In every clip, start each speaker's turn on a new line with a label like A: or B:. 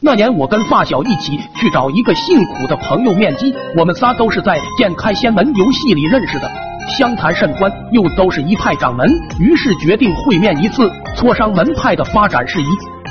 A: 那年我跟发小一起去找一个姓苦的朋友面基，我们仨都是在剑开仙门游戏里认识的，相谈甚欢，又都是一派掌门，于是决定会面一次，磋商门派的发展事宜。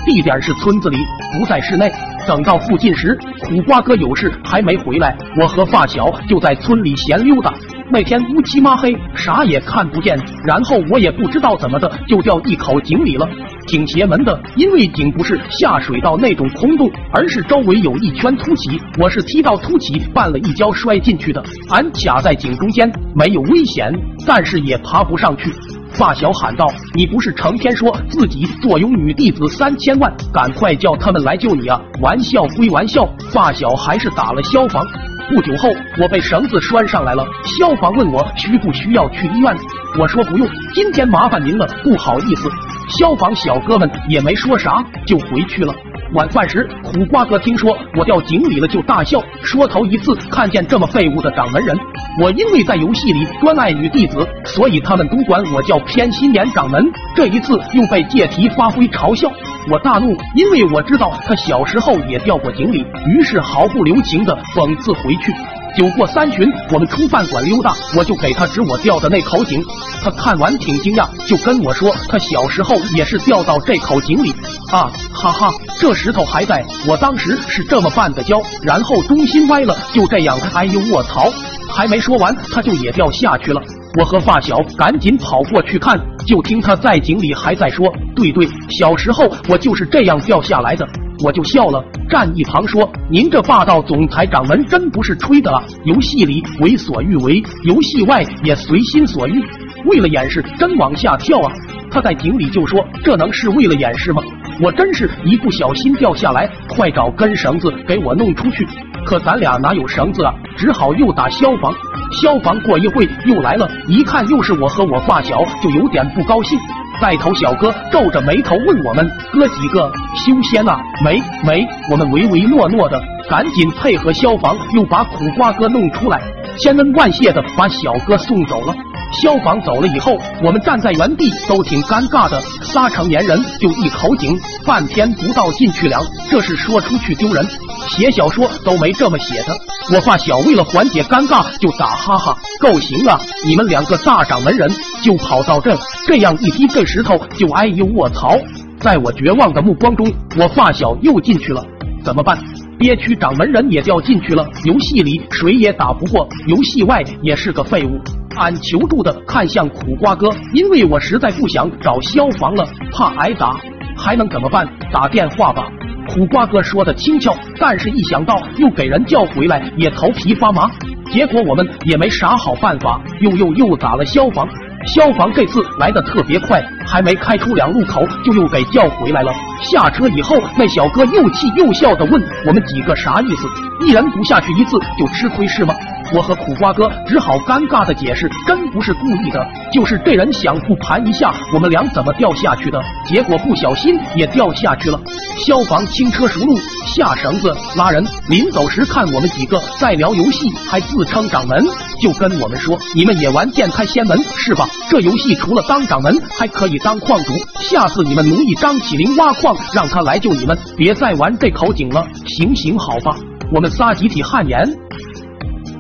A: 地点是村子里，不在室内。等到附近时，苦瓜哥有事还没回来，我和发小就在村里闲溜达。那天乌漆麻黑，啥也看不见，然后我也不知道怎么的就掉一口井里了，挺邪门的。因为井不是下水道那种空洞，而是周围有一圈凸起，我是踢到凸起绊了一跤摔进去的。俺卡在井中间，没有危险，但是也爬不上去。发小喊道：“你不是成天说自己坐拥女弟子三千万，赶快叫他们来救你啊！”玩笑归玩笑，发小还是打了消防。不久后，我被绳子拴上来了。消防问我需不需要去医院，我说不用，今天麻烦您了，不好意思。消防小哥们也没说啥，就回去了。晚饭时，苦瓜哥听说我掉井里了，就大笑说头一次看见这么废物的掌门人。我因为在游戏里专爱女弟子，所以他们都管我叫偏心眼掌门。这一次又被借题发挥嘲笑，我大怒，因为我知道他小时候也掉过井里，于是毫不留情的讽刺回去。酒过三巡，我们出饭馆溜达，我就给他指我掉的那口井。他看完挺惊讶，就跟我说他小时候也是掉到这口井里啊，哈哈，这石头还在，我当时是这么绊的跤，然后中心歪了，就这样，哎呦卧槽！还没说完，他就也掉下去了。我和发小赶紧跑过去看，就听他在井里还在说：“对对，小时候我就是这样掉下来的。”我就笑了，站一旁说：“您这霸道总裁掌门真不是吹的啊！游戏里为所欲为，游戏外也随心所欲。为了掩饰，真往下跳啊！”他在井里就说：“这能是为了掩饰吗？”我真是一不小心掉下来，快找根绳子给我弄出去。可咱俩哪有绳子啊？只好又打消防。消防过一会又来了，一看又是我和我发小，就有点不高兴。带头小哥皱着眉头问我们哥几个修仙啊？没没，我们唯唯诺诺的，赶紧配合消防，又把苦瓜哥弄出来，千恩万谢的把小哥送走了。消防走了以后，我们站在原地都挺尴尬的，仨成年人就一口井，半天不到进去两，这是说出去丢人。写小说都没这么写的。我发小为了缓解尴尬，就打哈哈，够行啊！你们两个大掌门人就跑到这，这样一踢这石头就哎呦卧槽！在我绝望的目光中，我发小又进去了，怎么办？憋屈掌门人也掉进去了。游戏里谁也打不过，游戏外也是个废物。俺求助的看向苦瓜哥，因为我实在不想找消防了，怕挨打，还能怎么办？打电话吧。苦瓜哥说的轻巧，但是一想到又给人叫回来，也头皮发麻。结果我们也没啥好办法，又又又打了消防。消防这次来的特别快，还没开出两路口，就又给叫回来了。下车以后，那小哥又气又笑的问我们几个啥意思？一人不下去一次就吃亏是吗？我和苦瓜哥只好尴尬的解释，真不是故意的，就是这人想复盘一下我们俩怎么掉下去的，结果不小心也掉下去了。消防轻车熟路，下绳子拉人，临走时看我们几个在聊游戏，还自称掌门，就跟我们说：“你们也玩剑开仙门是吧？这游戏除了当掌门，还可以当矿主。下次你们奴役张起灵挖矿，让他来救你们，别再玩这口井了。行行好吧。”我们仨集体汗颜。